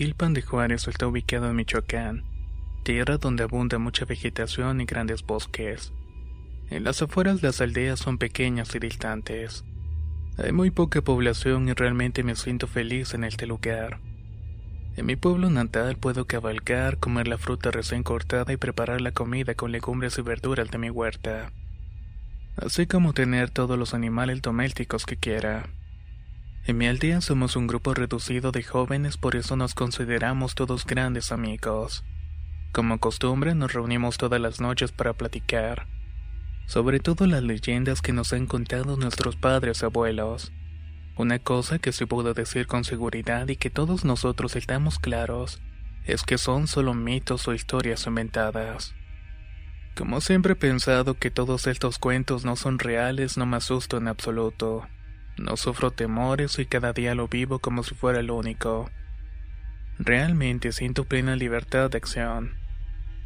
Jiquilpan de Juárez está ubicado en Michoacán, tierra donde abunda mucha vegetación y grandes bosques. En las afueras las aldeas son pequeñas y distantes. Hay muy poca población y realmente me siento feliz en este lugar. En mi pueblo natal puedo cabalgar, comer la fruta recién cortada y preparar la comida con legumbres y verduras de mi huerta. Así como tener todos los animales domésticos que quiera. En mi aldea somos un grupo reducido de jóvenes, por eso nos consideramos todos grandes amigos. Como costumbre, nos reunimos todas las noches para platicar, sobre todo las leyendas que nos han contado nuestros padres y abuelos. Una cosa que se puedo decir con seguridad y que todos nosotros estamos claros, es que son solo mitos o historias inventadas. Como siempre he pensado que todos estos cuentos no son reales, no me asusto en absoluto. No sufro temores y cada día lo vivo como si fuera el único. Realmente siento plena libertad de acción.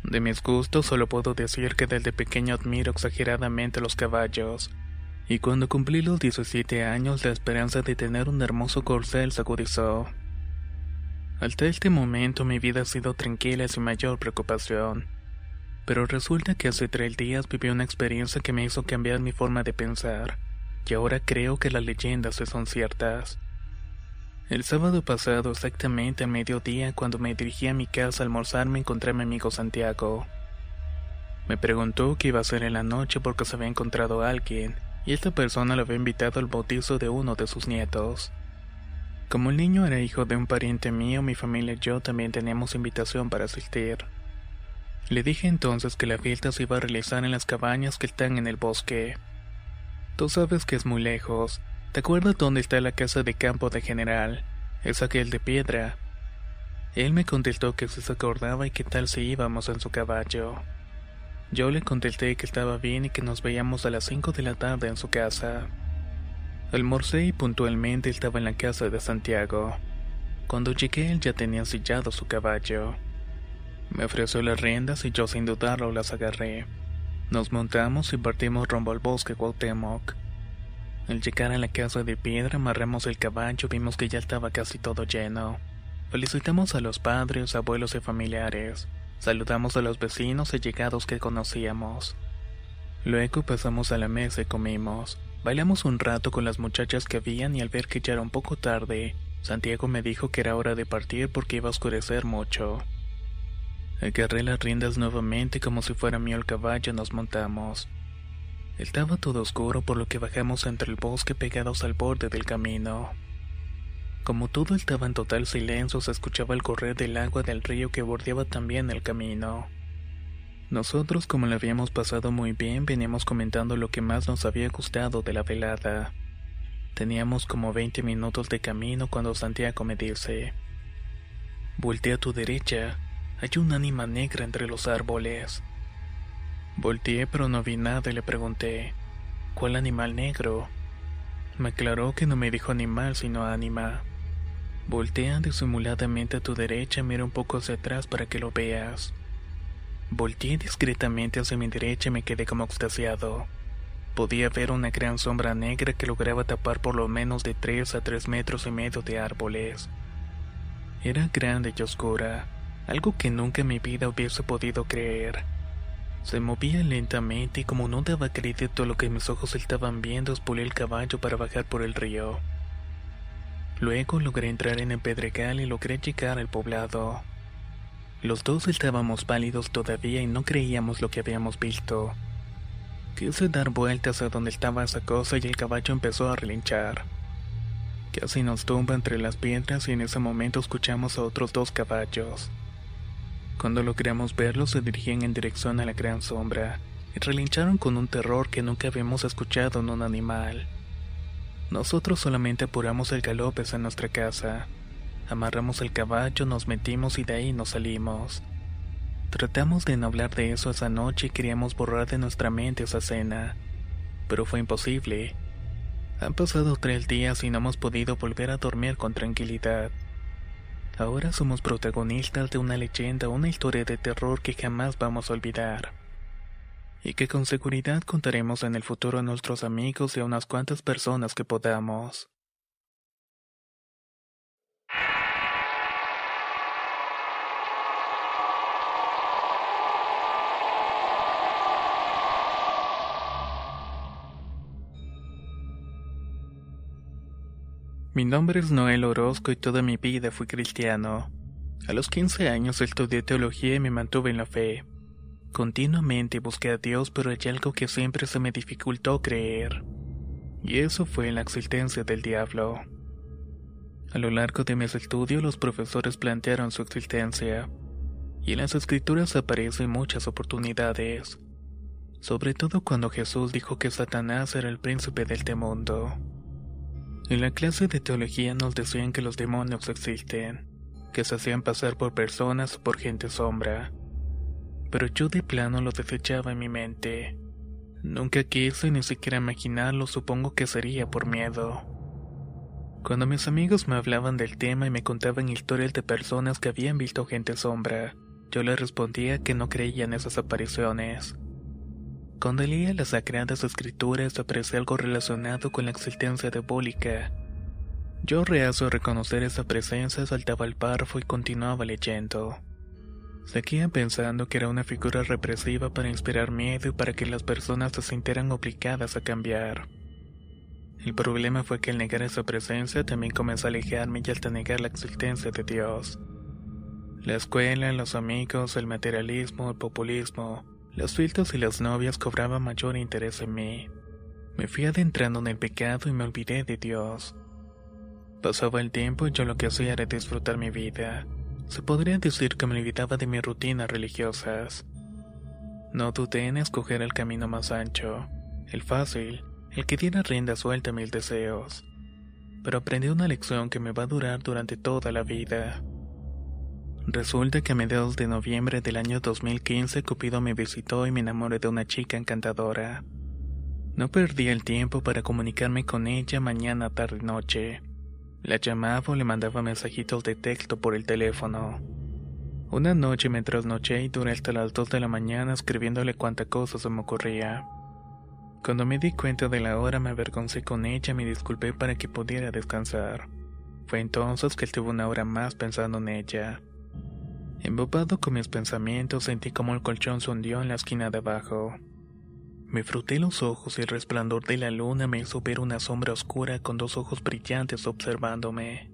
De mis gustos solo puedo decir que desde pequeño admiro exageradamente los caballos, y cuando cumplí los 17 años la esperanza de tener un hermoso corcel se agudizó. Hasta este momento mi vida ha sido tranquila y sin mayor preocupación, pero resulta que hace tres días viví una experiencia que me hizo cambiar mi forma de pensar y ahora creo que las leyendas son ciertas. El sábado pasado, exactamente a mediodía, cuando me dirigí a mi casa a almorzar, me encontré a mi amigo Santiago. Me preguntó qué iba a hacer en la noche porque se había encontrado a alguien, y esta persona lo había invitado al bautizo de uno de sus nietos. Como el niño era hijo de un pariente mío, mi familia y yo también teníamos invitación para asistir. Le dije entonces que la fiesta se iba a realizar en las cabañas que están en el bosque. Tú sabes que es muy lejos. ¿Te acuerdas dónde está la casa de campo de general? Es aquel de piedra. Él me contestó que se acordaba y que tal si íbamos en su caballo. Yo le contesté que estaba bien y que nos veíamos a las 5 de la tarde en su casa. Almorcé y puntualmente estaba en la casa de Santiago. Cuando llegué él ya tenía sillado su caballo. Me ofreció las riendas y yo sin dudarlo las agarré. Nos montamos y partimos rumbo al bosque Cuauhtémoc. Al llegar a la casa de piedra, amarramos el caballo, vimos que ya estaba casi todo lleno. Felicitamos a los padres, abuelos y familiares. Saludamos a los vecinos y llegados que conocíamos. Luego pasamos a la mesa y comimos. Bailamos un rato con las muchachas que habían y al ver que ya era un poco tarde, Santiago me dijo que era hora de partir porque iba a oscurecer mucho. Agarré las riendas nuevamente como si fuera mío el caballo y nos montamos. Estaba todo oscuro por lo que bajamos entre el bosque pegados al borde del camino. Como todo estaba en total silencio, se escuchaba el correr del agua del río que bordeaba también el camino. Nosotros, como le habíamos pasado muy bien, veníamos comentando lo que más nos había gustado de la velada. Teníamos como 20 minutos de camino cuando Santiago me dice: Voltea a tu derecha, hay un ánima negra entre los árboles. Volteé pero no vi nada y le pregunté, ¿cuál animal negro? Me aclaró que no me dijo animal sino ánima. Voltea disimuladamente a tu derecha y mira un poco hacia atrás para que lo veas. Volteé discretamente hacia mi derecha y me quedé como extasiado. Podía ver una gran sombra negra que lograba tapar por lo menos de tres a tres metros y medio de árboles. Era grande y oscura, algo que nunca en mi vida hubiese podido creer. Se movía lentamente y como no daba crédito a lo que mis ojos estaban viendo, espulé el caballo para bajar por el río. Luego logré entrar en el pedregal y logré llegar al poblado. Los dos estábamos pálidos todavía y no creíamos lo que habíamos visto. Quise dar vueltas a donde estaba esa cosa y el caballo empezó a relinchar. Casi nos tumba entre las piedras y en ese momento escuchamos a otros dos caballos. Cuando logramos verlos se dirigían en dirección a la gran sombra y relincharon con un terror que nunca habíamos escuchado en un animal. Nosotros solamente apuramos el galope hacia nuestra casa. Amarramos el caballo, nos metimos y de ahí nos salimos. Tratamos de no hablar de eso esa noche y queríamos borrar de nuestra mente esa cena, pero fue imposible. Han pasado tres días y no hemos podido volver a dormir con tranquilidad. Ahora somos protagonistas de una leyenda, una historia de terror que jamás vamos a olvidar. Y que con seguridad contaremos en el futuro a nuestros amigos y a unas cuantas personas que podamos. Mi nombre es Noel Orozco y toda mi vida fui cristiano. A los 15 años estudié teología y me mantuve en la fe. Continuamente busqué a Dios, pero hay algo que siempre se me dificultó creer. Y eso fue la existencia del diablo. A lo largo de mis estudios los profesores plantearon su existencia, y en las escrituras aparecen muchas oportunidades, sobre todo cuando Jesús dijo que Satanás era el príncipe del este mundo. En la clase de teología nos decían que los demonios existen, que se hacían pasar por personas o por gente sombra. Pero yo de plano lo desechaba en mi mente. Nunca quise ni siquiera imaginarlo, supongo que sería por miedo. Cuando mis amigos me hablaban del tema y me contaban historias de personas que habían visto gente sombra, yo les respondía que no creía en esas apariciones. Cuando leía las sagradas escrituras aparecía algo relacionado con la existencia diabólica. Yo reazo a reconocer esa presencia, saltaba al párrafo y continuaba leyendo. Seguía pensando que era una figura represiva para inspirar miedo y para que las personas se sintieran obligadas a cambiar. El problema fue que al negar esa presencia también comenzó a alejarme y hasta negar la existencia de Dios. La escuela, los amigos, el materialismo, el populismo, los filtros y las novias cobraban mayor interés en mí. Me fui adentrando en el pecado y me olvidé de Dios. Pasaba el tiempo y yo lo que hacía era disfrutar mi vida. Se podría decir que me olvidaba de mis rutinas religiosas. No dudé en escoger el camino más ancho, el fácil, el que diera rienda suelta a mis deseos. Pero aprendí una lección que me va a durar durante toda la vida. Resulta que a mediados de noviembre del año 2015 Cupido me visitó y me enamoré de una chica encantadora. No perdí el tiempo para comunicarme con ella mañana, tarde, noche. La llamaba o le mandaba mensajitos de texto por el teléfono. Una noche me trasnoché y duré hasta las 2 de la mañana escribiéndole cuánta cosa se me ocurría. Cuando me di cuenta de la hora me avergoncé con ella y me disculpé para que pudiera descansar. Fue entonces que estuve una hora más pensando en ella. Embobado con mis pensamientos, sentí como el colchón se hundió en la esquina de abajo. Me froté los ojos y el resplandor de la luna me hizo ver una sombra oscura con dos ojos brillantes observándome.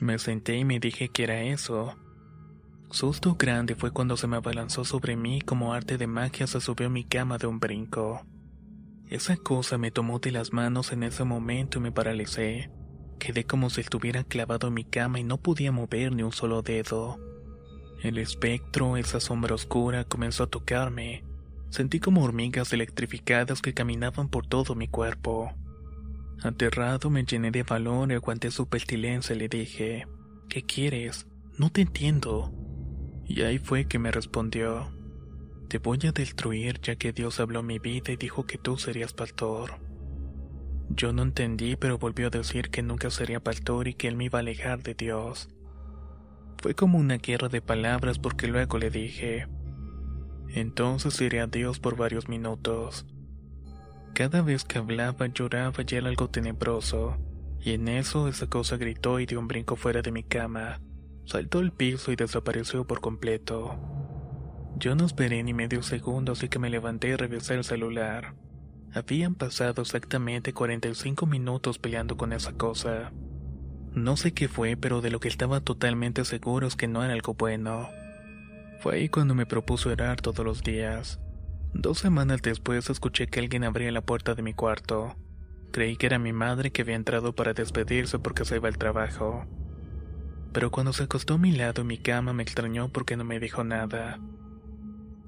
Me senté y me dije que era eso. Susto grande fue cuando se me abalanzó sobre mí como arte de magia se subió a mi cama de un brinco. Esa cosa me tomó de las manos en ese momento y me paralicé. Quedé como si estuviera clavado en mi cama y no podía mover ni un solo dedo. El espectro, esa sombra oscura, comenzó a tocarme. Sentí como hormigas electrificadas que caminaban por todo mi cuerpo. Aterrado me llené de valor y aguanté su pestilencia y le dije, ¿qué quieres? No te entiendo. Y ahí fue que me respondió, te voy a destruir ya que Dios habló mi vida y dijo que tú serías pastor. Yo no entendí, pero volvió a decir que nunca sería pastor y que él me iba a alejar de Dios. Fue como una guerra de palabras porque luego le dije, entonces iré a Dios por varios minutos. Cada vez que hablaba lloraba y era algo tenebroso, y en eso esa cosa gritó y dio un brinco fuera de mi cama, saltó al piso y desapareció por completo. Yo no esperé ni medio segundo así que me levanté y revisé el celular. Habían pasado exactamente 45 minutos peleando con esa cosa. No sé qué fue, pero de lo que estaba totalmente seguro es que no era algo bueno. Fue ahí cuando me propuso orar todos los días. Dos semanas después escuché que alguien abría la puerta de mi cuarto. Creí que era mi madre que había entrado para despedirse porque se iba al trabajo. Pero cuando se acostó a mi lado en mi cama me extrañó porque no me dijo nada.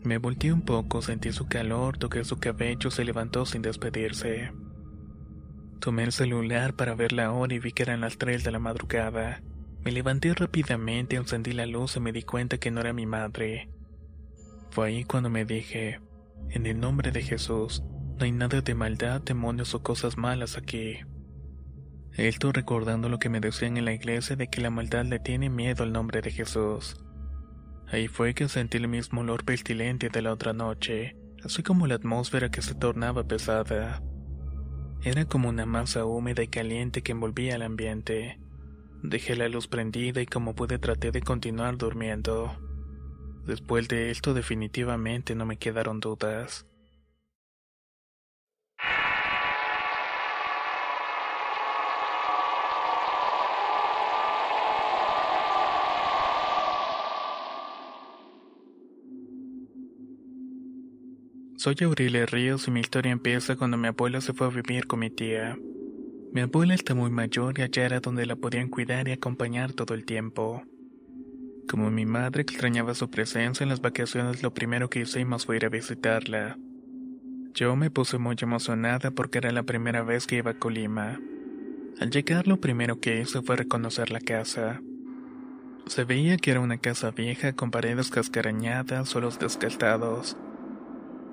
Me volteé un poco, sentí su calor, toqué su cabello, se levantó sin despedirse. Tomé el celular para ver la hora y vi que eran las 3 de la madrugada. Me levanté rápidamente, encendí la luz y me di cuenta que no era mi madre. Fue ahí cuando me dije, en el nombre de Jesús, no hay nada de maldad, demonios o cosas malas aquí. Esto recordando lo que me decían en la iglesia de que la maldad le tiene miedo al nombre de Jesús. Ahí fue que sentí el mismo olor pestilente de la otra noche, así como la atmósfera que se tornaba pesada. Era como una masa húmeda y caliente que envolvía el ambiente. Dejé la luz prendida y como pude traté de continuar durmiendo. Después de esto definitivamente no me quedaron dudas. Soy Aurelia Ríos y mi historia empieza cuando mi abuela se fue a vivir con mi tía. Mi abuela está muy mayor y allá era donde la podían cuidar y acompañar todo el tiempo. Como mi madre extrañaba su presencia en las vacaciones, lo primero que hicimos fue ir a visitarla. Yo me puse muy emocionada porque era la primera vez que iba a Colima. Al llegar lo primero que hice fue reconocer la casa. Se veía que era una casa vieja con paredes cascarañadas, suelos desgastados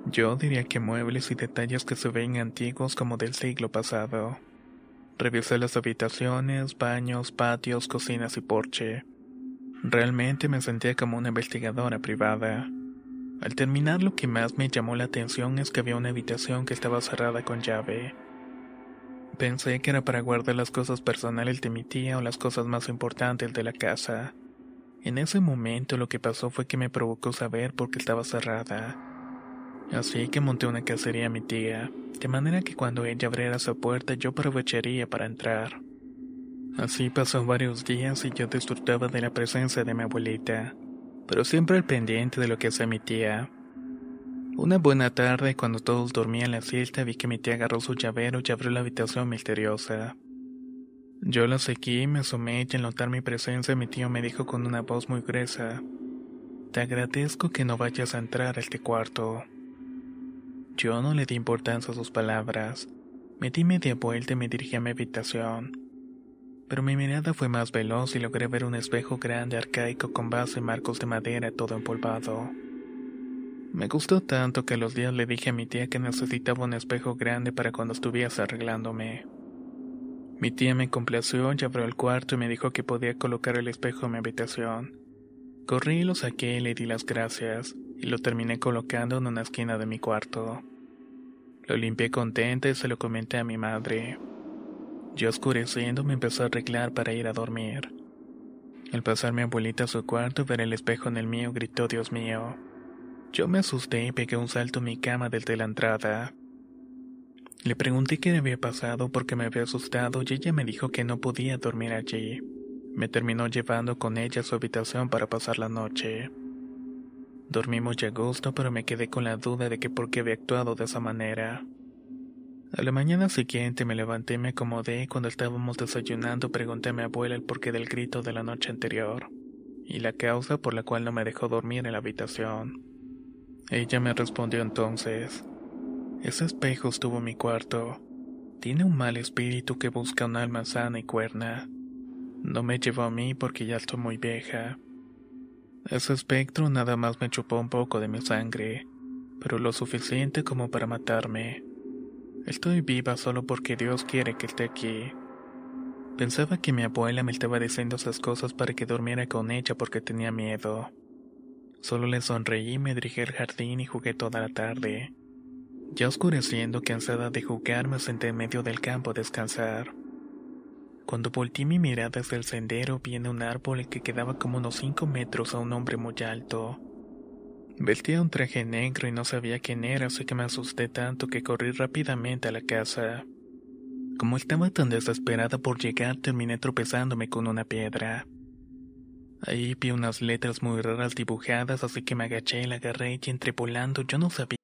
yo diría que muebles y detalles que se ven antiguos como del siglo pasado. Revisé las habitaciones, baños, patios, cocinas y porche. Realmente me sentía como una investigadora privada. Al terminar lo que más me llamó la atención es que había una habitación que estaba cerrada con llave. Pensé que era para guardar las cosas personales de mi tía o las cosas más importantes de la casa. En ese momento lo que pasó fue que me provocó saber por qué estaba cerrada. Así que monté una cacería a mi tía, de manera que cuando ella abriera su puerta yo aprovecharía para entrar. Así pasó varios días y yo disfrutaba de la presencia de mi abuelita, pero siempre al pendiente de lo que hacía mi tía. Una buena tarde, cuando todos dormían la siesta, vi que mi tía agarró su llavero y abrió la habitación misteriosa. Yo la seguí, me asomé y al notar mi presencia mi tío me dijo con una voz muy gruesa, Te agradezco que no vayas a entrar a este cuarto. Yo no le di importancia a sus palabras. Me di media vuelta y me dirigí a mi habitación. Pero mi mirada fue más veloz y logré ver un espejo grande arcaico con base y marcos de madera todo empolvado. Me gustó tanto que a los días le dije a mi tía que necesitaba un espejo grande para cuando estuviese arreglándome. Mi tía me complació y abrió el cuarto y me dijo que podía colocar el espejo en mi habitación. Corrí y lo saqué y le di las gracias y lo terminé colocando en una esquina de mi cuarto. Lo limpié contenta y se lo comenté a mi madre. Yo oscureciendo me empezó a arreglar para ir a dormir. Al pasar mi abuelita a su cuarto y ver el espejo en el mío, gritó Dios mío. Yo me asusté y pegué un salto en mi cama desde la entrada. Le pregunté qué había pasado porque me había asustado y ella me dijo que no podía dormir allí. Me terminó llevando con ella a su habitación para pasar la noche. Dormimos ya a gusto, pero me quedé con la duda de que por qué había actuado de esa manera. A la mañana siguiente me levanté y me acomodé y cuando estábamos desayunando pregunté a mi abuela el porqué del grito de la noche anterior y la causa por la cual no me dejó dormir en la habitación. Ella me respondió entonces, ese espejo estuvo en mi cuarto. Tiene un mal espíritu que busca un alma sana y cuerna. No me llevó a mí porque ya estoy muy vieja. Ese espectro nada más me chupó un poco de mi sangre, pero lo suficiente como para matarme. Estoy viva solo porque Dios quiere que esté aquí. Pensaba que mi abuela me estaba diciendo esas cosas para que durmiera con ella porque tenía miedo. Solo le sonreí, me dirigí al jardín y jugué toda la tarde. Ya oscureciendo, cansada de jugar, me senté en medio del campo a descansar. Cuando volteé mi mirada hacia el sendero, vi en un árbol que quedaba como unos cinco metros a un hombre muy alto. Vestía un traje negro y no sabía quién era, así que me asusté tanto que corrí rápidamente a la casa. Como estaba tan desesperada por llegar, terminé tropezándome con una piedra. Ahí vi unas letras muy raras dibujadas, así que me agaché, la agarré y entre volando yo no sabía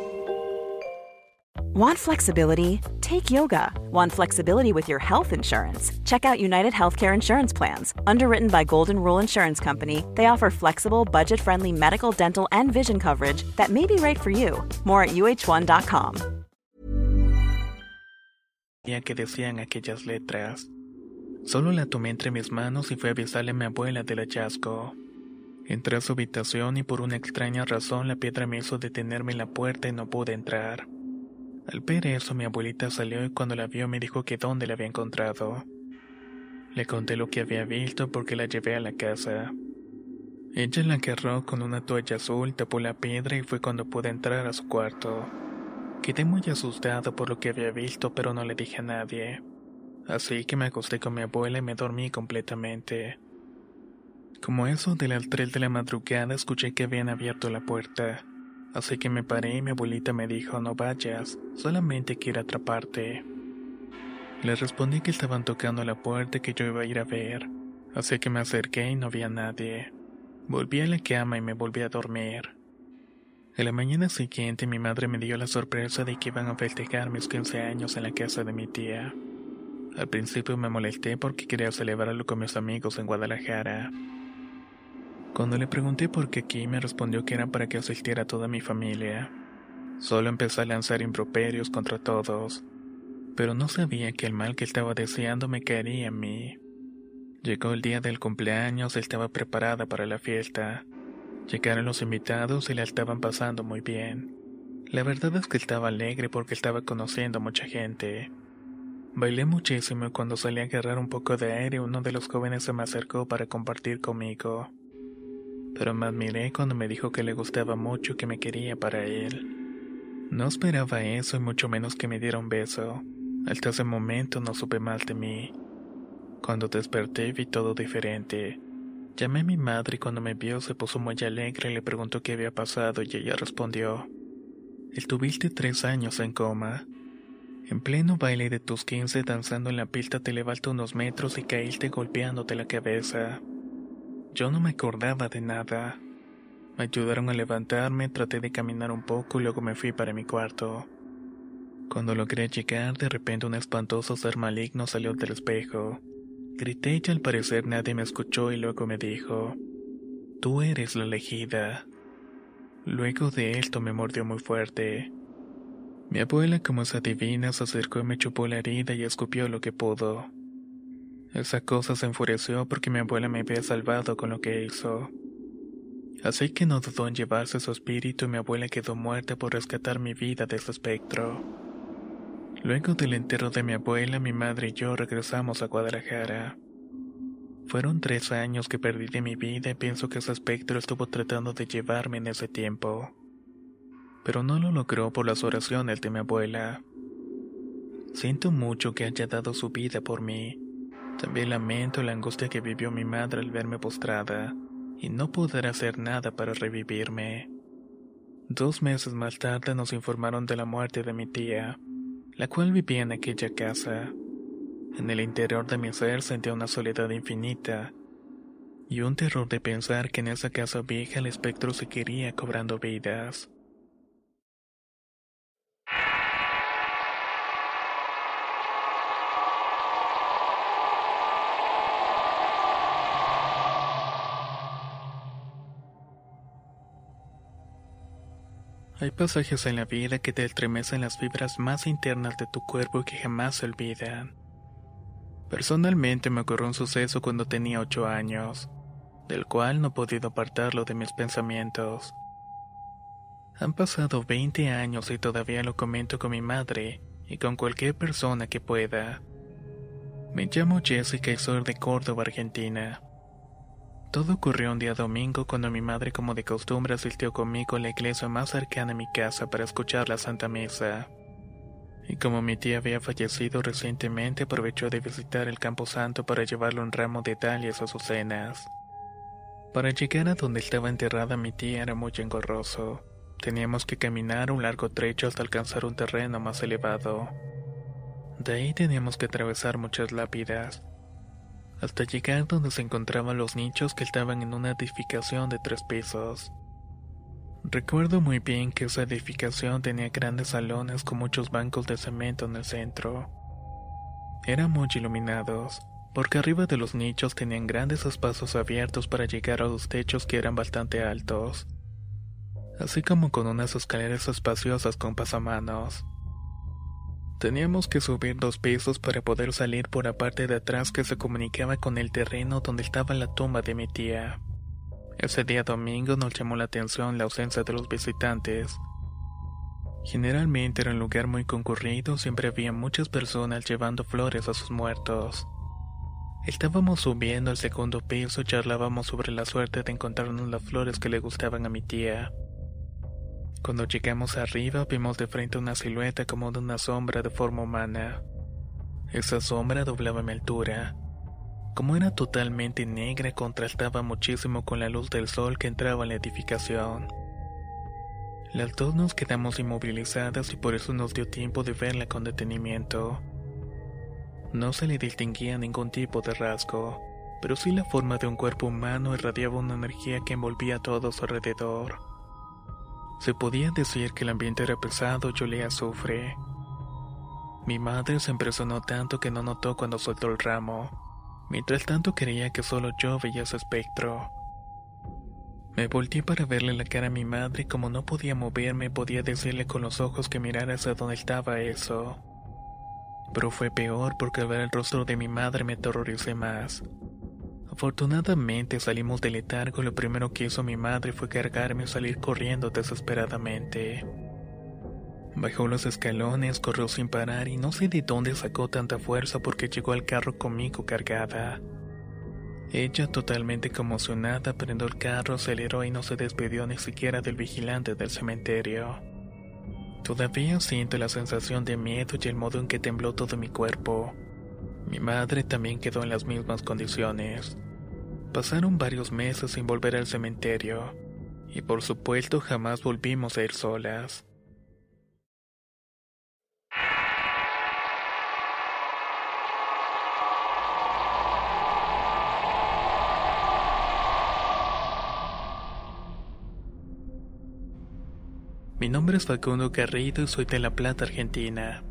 Want flexibility? Take yoga. Want flexibility with your health insurance? Check out United Healthcare Insurance Plans. Underwritten by Golden Rule Insurance Company, they offer flexible, budget friendly medical, dental, and vision coverage that may be right for you. More at uh1.com. que decían aquellas letras. Solo la tomé entre mis manos y fui a avisarle a mi abuela del hallazgo. Entré a su habitación y por una extraña razón la piedra me hizo detenerme en la puerta y no pude entrar. Al ver eso, mi abuelita salió y cuando la vio me dijo que dónde la había encontrado. Le conté lo que había visto porque la llevé a la casa. Ella la agarró con una toalla azul, tapó la piedra y fue cuando pude entrar a su cuarto. Quedé muy asustado por lo que había visto, pero no le dije a nadie. Así que me acosté con mi abuela y me dormí completamente. Como eso de las 3 de la madrugada escuché que habían abierto la puerta. Así que me paré y mi abuelita me dijo, no vayas, solamente quiero atraparte. Le respondí que estaban tocando la puerta que yo iba a ir a ver, así que me acerqué y no había nadie. Volví a la cama y me volví a dormir. En la mañana siguiente mi madre me dio la sorpresa de que iban a festejar mis 15 años en la casa de mi tía. Al principio me molesté porque quería celebrarlo con mis amigos en Guadalajara. Cuando le pregunté por qué aquí, me respondió que era para que asistiera toda mi familia. Solo empecé a lanzar improperios contra todos, pero no sabía que el mal que estaba deseando me caería a mí. Llegó el día del cumpleaños estaba preparada para la fiesta. Llegaron los invitados y la estaban pasando muy bien. La verdad es que estaba alegre porque estaba conociendo a mucha gente. Bailé muchísimo y cuando salí a agarrar un poco de aire uno de los jóvenes se me acercó para compartir conmigo pero me admiré cuando me dijo que le gustaba mucho y que me quería para él. No esperaba eso y mucho menos que me diera un beso. Hasta ese momento no supe mal de mí. Cuando desperté vi todo diferente. Llamé a mi madre y cuando me vio se puso muy alegre y le preguntó qué había pasado y ella respondió, Estuviste tres años en coma. En pleno baile de tus quince danzando en la pista te levantaste unos metros y caíste golpeándote la cabeza. Yo no me acordaba de nada. Me ayudaron a levantarme, traté de caminar un poco y luego me fui para mi cuarto. Cuando logré llegar, de repente un espantoso ser maligno salió del espejo. Grité y al parecer nadie me escuchó y luego me dijo, Tú eres la elegida. Luego de esto me mordió muy fuerte. Mi abuela, como esa divina, se acercó y me chupó la herida y escupió lo que pudo. Esa cosa se enfureció porque mi abuela me había salvado con lo que hizo. Así que no dudó en llevarse su espíritu y mi abuela quedó muerta por rescatar mi vida de ese espectro. Luego del entierro de mi abuela, mi madre y yo regresamos a Guadalajara. Fueron tres años que perdí de mi vida y pienso que ese espectro estuvo tratando de llevarme en ese tiempo. Pero no lo logró por las oraciones de mi abuela. Siento mucho que haya dado su vida por mí también lamento la angustia que vivió mi madre al verme postrada y no poder hacer nada para revivirme. Dos meses más tarde nos informaron de la muerte de mi tía, la cual vivía en aquella casa. En el interior de mi ser sentía una soledad infinita y un terror de pensar que en esa casa vieja el espectro seguiría cobrando vidas. Hay pasajes en la vida que te estremecen las fibras más internas de tu cuerpo y que jamás se olvidan. Personalmente me ocurrió un suceso cuando tenía 8 años, del cual no he podido apartarlo de mis pensamientos. Han pasado 20 años y todavía lo comento con mi madre y con cualquier persona que pueda. Me llamo Jessica y soy de Córdoba, Argentina. Todo ocurrió un día domingo cuando mi madre como de costumbre asistió conmigo a la iglesia más cercana a mi casa para escuchar la Santa Misa. Y como mi tía había fallecido recientemente aprovechó de visitar el Campo Santo para llevarle un ramo de dalias a sus cenas. Para llegar a donde estaba enterrada mi tía era muy engorroso. Teníamos que caminar un largo trecho hasta alcanzar un terreno más elevado. De ahí teníamos que atravesar muchas lápidas hasta llegar donde se encontraban los nichos que estaban en una edificación de tres pisos. Recuerdo muy bien que esa edificación tenía grandes salones con muchos bancos de cemento en el centro. Eran muy iluminados, porque arriba de los nichos tenían grandes espacios abiertos para llegar a los techos que eran bastante altos, así como con unas escaleras espaciosas con pasamanos. Teníamos que subir dos pisos para poder salir por la parte de atrás que se comunicaba con el terreno donde estaba la tumba de mi tía. Ese día domingo nos llamó la atención la ausencia de los visitantes. Generalmente era un lugar muy concurrido, siempre había muchas personas llevando flores a sus muertos. Estábamos subiendo al segundo piso y charlábamos sobre la suerte de encontrarnos las flores que le gustaban a mi tía. Cuando llegamos arriba vimos de frente una silueta como de una sombra de forma humana. Esa sombra doblaba mi altura. Como era totalmente negra, contrastaba muchísimo con la luz del sol que entraba en la edificación. Las dos nos quedamos inmovilizadas y por eso nos dio tiempo de verla con detenimiento. No se le distinguía ningún tipo de rasgo, pero sí la forma de un cuerpo humano irradiaba una energía que envolvía a todo su alrededor. Se podía decir que el ambiente era pesado y olía azufre. Mi madre se impresionó tanto que no notó cuando soltó el ramo. Mientras tanto creía que solo yo veía ese espectro. Me volteé para verle la cara a mi madre y como no podía moverme podía decirle con los ojos que mirara hacia donde estaba eso. Pero fue peor porque al ver el rostro de mi madre me aterroricé más. Afortunadamente salimos del letargo lo primero que hizo mi madre fue cargarme y salir corriendo desesperadamente. Bajó los escalones, corrió sin parar y no sé de dónde sacó tanta fuerza porque llegó al carro conmigo cargada. Ella, totalmente conmocionada, prendió el carro, aceleró y no se despidió ni siquiera del vigilante del cementerio. Todavía siento la sensación de miedo y el modo en que tembló todo mi cuerpo. Mi madre también quedó en las mismas condiciones. Pasaron varios meses sin volver al cementerio, y por supuesto jamás volvimos a ir solas. Mi nombre es Facundo Garrido y soy de La Plata, Argentina.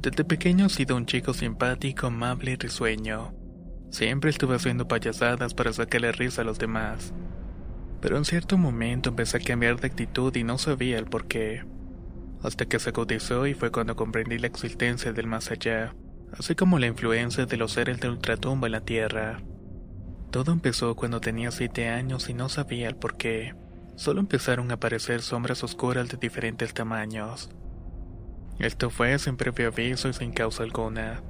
Desde pequeño he sido un chico simpático, amable y risueño. Siempre estuve haciendo payasadas para sacarle risa a los demás. Pero en cierto momento empecé a cambiar de actitud y no sabía el por qué. Hasta que se agudizó y fue cuando comprendí la existencia del más allá, así como la influencia de los seres de ultratumba en la Tierra. Todo empezó cuando tenía siete años y no sabía el por qué. Solo empezaron a aparecer sombras oscuras de diferentes tamaños. Esto fue sin previo aviso y sin causa alguna.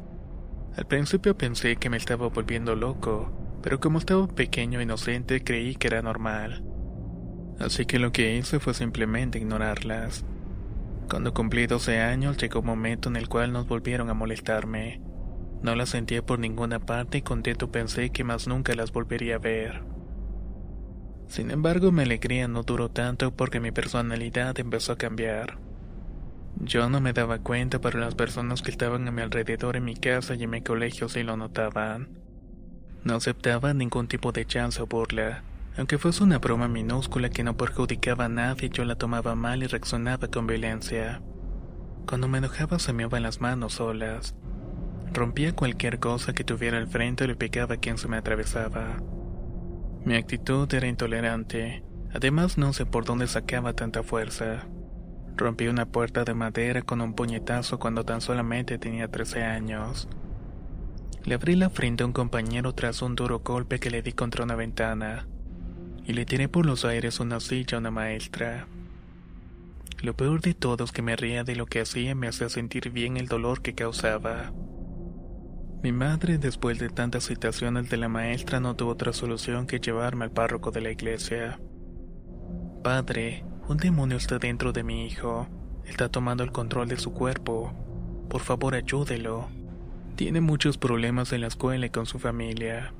Al principio pensé que me estaba volviendo loco, pero como estaba pequeño e inocente creí que era normal. Así que lo que hice fue simplemente ignorarlas. Cuando cumplí 12 años llegó un momento en el cual nos volvieron a molestarme. No las sentía por ninguna parte y contento pensé que más nunca las volvería a ver. Sin embargo, mi alegría no duró tanto porque mi personalidad empezó a cambiar. Yo no me daba cuenta, pero las personas que estaban a mi alrededor en mi casa y en mi colegio sí lo notaban. No aceptaba ningún tipo de chance o burla. Aunque fuese una broma minúscula que no perjudicaba a nadie, yo la tomaba mal y reaccionaba con violencia. Cuando me enojaba se me iban las manos solas. Rompía cualquier cosa que tuviera al frente y le pegaba a quien se me atravesaba. Mi actitud era intolerante. Además no sé por dónde sacaba tanta fuerza. Rompí una puerta de madera con un puñetazo cuando tan solamente tenía 13 años. Le abrí la frente a un compañero tras un duro golpe que le di contra una ventana, y le tiré por los aires una silla a una maestra. Lo peor de todo es que me ría de lo que hacía y me hacía sentir bien el dolor que causaba. Mi madre, después de tantas citaciones de la maestra, no tuvo otra solución que llevarme al párroco de la iglesia. Padre, un demonio está dentro de mi hijo. Está tomando el control de su cuerpo. Por favor, ayúdelo. Tiene muchos problemas en la escuela y con su familia.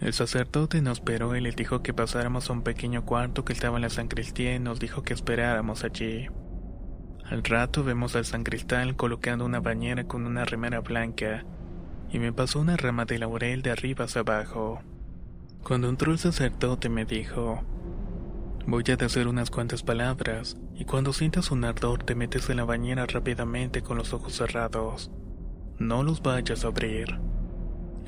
El sacerdote nos esperó y le dijo que pasáramos a un pequeño cuarto que estaba en la San Cristina y nos dijo que esperáramos allí. Al rato vemos al San Cristal colocando una bañera con una remera blanca y me pasó una rama de laurel de arriba hacia abajo. Cuando entró el sacerdote me dijo, voy a decir unas cuantas palabras y cuando sientas un ardor te metes en la bañera rápidamente con los ojos cerrados. No los vayas a abrir.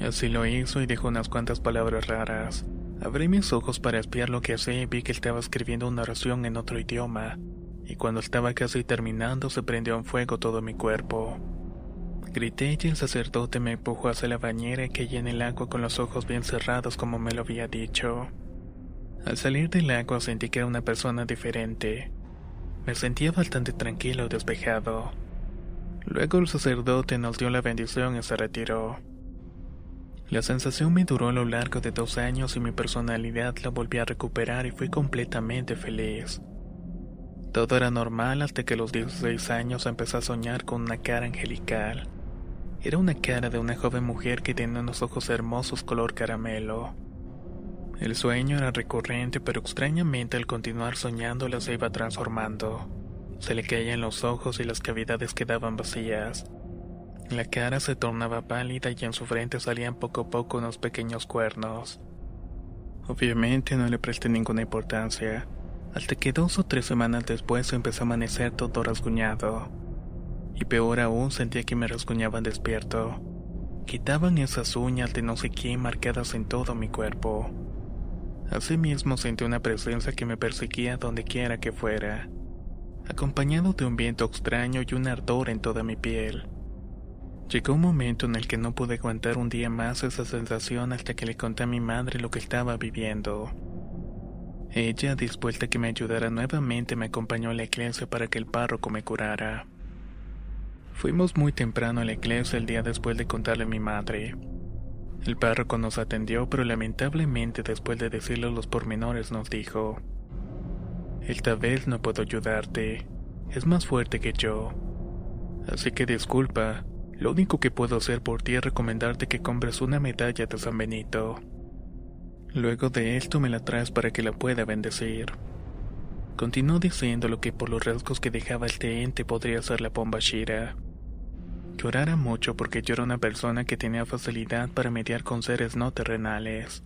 Así lo hizo y dijo unas cuantas palabras raras. Abrí mis ojos para espiar lo que hacía y vi que estaba escribiendo una oración en otro idioma, y cuando estaba casi terminando se prendió en fuego todo mi cuerpo. Grité y el sacerdote me empujó hacia la bañera y caí en el agua con los ojos bien cerrados como me lo había dicho. Al salir del agua sentí que era una persona diferente. Me sentía bastante tranquilo y despejado. Luego el sacerdote nos dio la bendición y se retiró. La sensación me duró a lo largo de dos años y mi personalidad la volví a recuperar y fui completamente feliz. Todo era normal hasta que a los 16 años empecé a soñar con una cara angelical. Era una cara de una joven mujer que tenía unos ojos hermosos color caramelo. El sueño era recurrente, pero extrañamente al continuar soñándola se iba transformando. Se le caían los ojos y las cavidades quedaban vacías. La cara se tornaba pálida y en su frente salían poco a poco unos pequeños cuernos. Obviamente no le presté ninguna importancia hasta que dos o tres semanas después empezó a amanecer todo rasguñado. Y peor aún sentía que me rasguñaban despierto. Quitaban esas uñas de no sé quién marcadas en todo mi cuerpo. Asimismo sentí una presencia que me perseguía donde quiera que fuera, acompañado de un viento extraño y un ardor en toda mi piel. Llegó un momento en el que no pude aguantar un día más esa sensación hasta que le conté a mi madre lo que estaba viviendo. Ella, dispuesta a que me ayudara nuevamente, me acompañó a la iglesia para que el párroco me curara. Fuimos muy temprano a la iglesia el día después de contarle a mi madre. El párroco nos atendió, pero lamentablemente después de decirle los pormenores nos dijo, Esta vez no puedo ayudarte, es más fuerte que yo. Así que disculpa, lo único que puedo hacer por ti es recomendarte que compres una medalla de San Benito. Luego de esto me la traes para que la pueda bendecir. Continuó diciendo lo que por los rasgos que dejaba el ente podría ser la pomba Shira. Llorara mucho porque yo era una persona que tenía facilidad para mediar con seres no terrenales.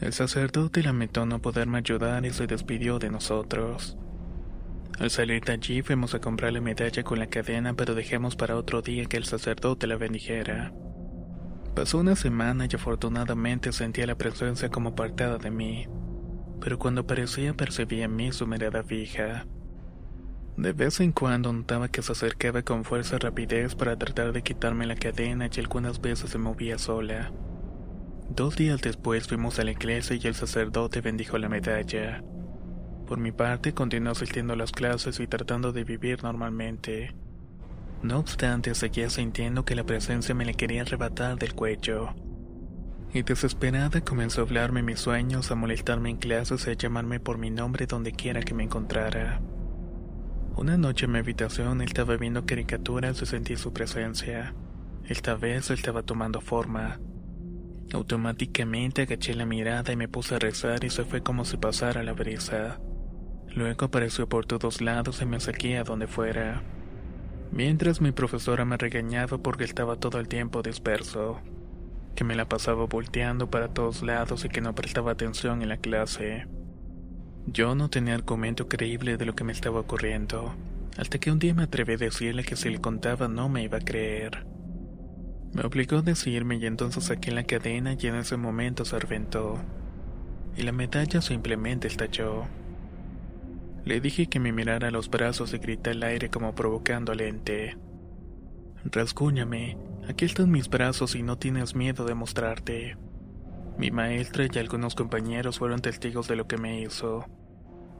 El sacerdote lamentó no poderme ayudar y se despidió de nosotros. Al salir de allí fuimos a comprar la medalla con la cadena pero dejamos para otro día que el sacerdote la bendijera. Pasó una semana y afortunadamente sentía la presencia como apartada de mí, pero cuando aparecía percibía en mí su mirada fija. De vez en cuando notaba que se acercaba con fuerza y rapidez para tratar de quitarme la cadena y algunas veces se movía sola. Dos días después fuimos a la iglesia y el sacerdote bendijo la medalla. Por mi parte, continué asistiendo a las clases y tratando de vivir normalmente. No obstante, seguía sintiendo que la presencia me le quería arrebatar del cuello. Y desesperada comenzó a hablarme mis sueños, a molestarme en clases y a llamarme por mi nombre donde quiera que me encontrara. Una noche en mi habitación estaba viendo caricaturas y sentí su presencia. Esta vez estaba tomando forma. Automáticamente agaché la mirada y me puse a rezar y se fue como si pasara la brisa. Luego apareció por todos lados y me seguía donde fuera mientras mi profesora me regañaba porque estaba todo el tiempo disperso, que me la pasaba volteando para todos lados y que no prestaba atención en la clase. Yo no tenía argumento creíble de lo que me estaba ocurriendo, hasta que un día me atreví a decirle que si le contaba no me iba a creer. Me obligó a decirme y entonces saqué la cadena y en ese momento se reventó. Y la medalla simplemente estalló. Le dije que me mirara a los brazos y grité al aire como provocando al ente. Rasguñame, aquí están mis brazos y no tienes miedo de mostrarte. Mi maestra y algunos compañeros fueron testigos de lo que me hizo.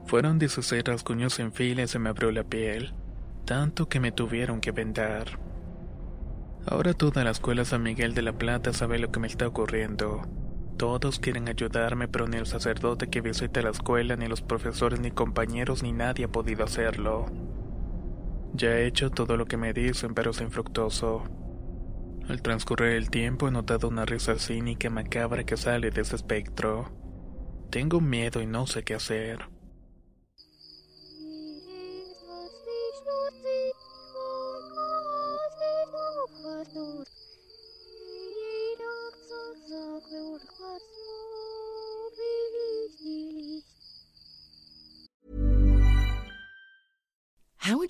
Fueron 16 rasguños en fila y se me abrió la piel, tanto que me tuvieron que vendar. Ahora toda la escuela San Miguel de la Plata sabe lo que me está ocurriendo. Todos quieren ayudarme, pero ni el sacerdote que visita la escuela, ni los profesores, ni compañeros, ni nadie ha podido hacerlo. Ya he hecho todo lo que me dicen, pero es infructuoso. Al transcurrir el tiempo he notado una risa cínica macabra que sale de ese espectro. Tengo miedo y no sé qué hacer.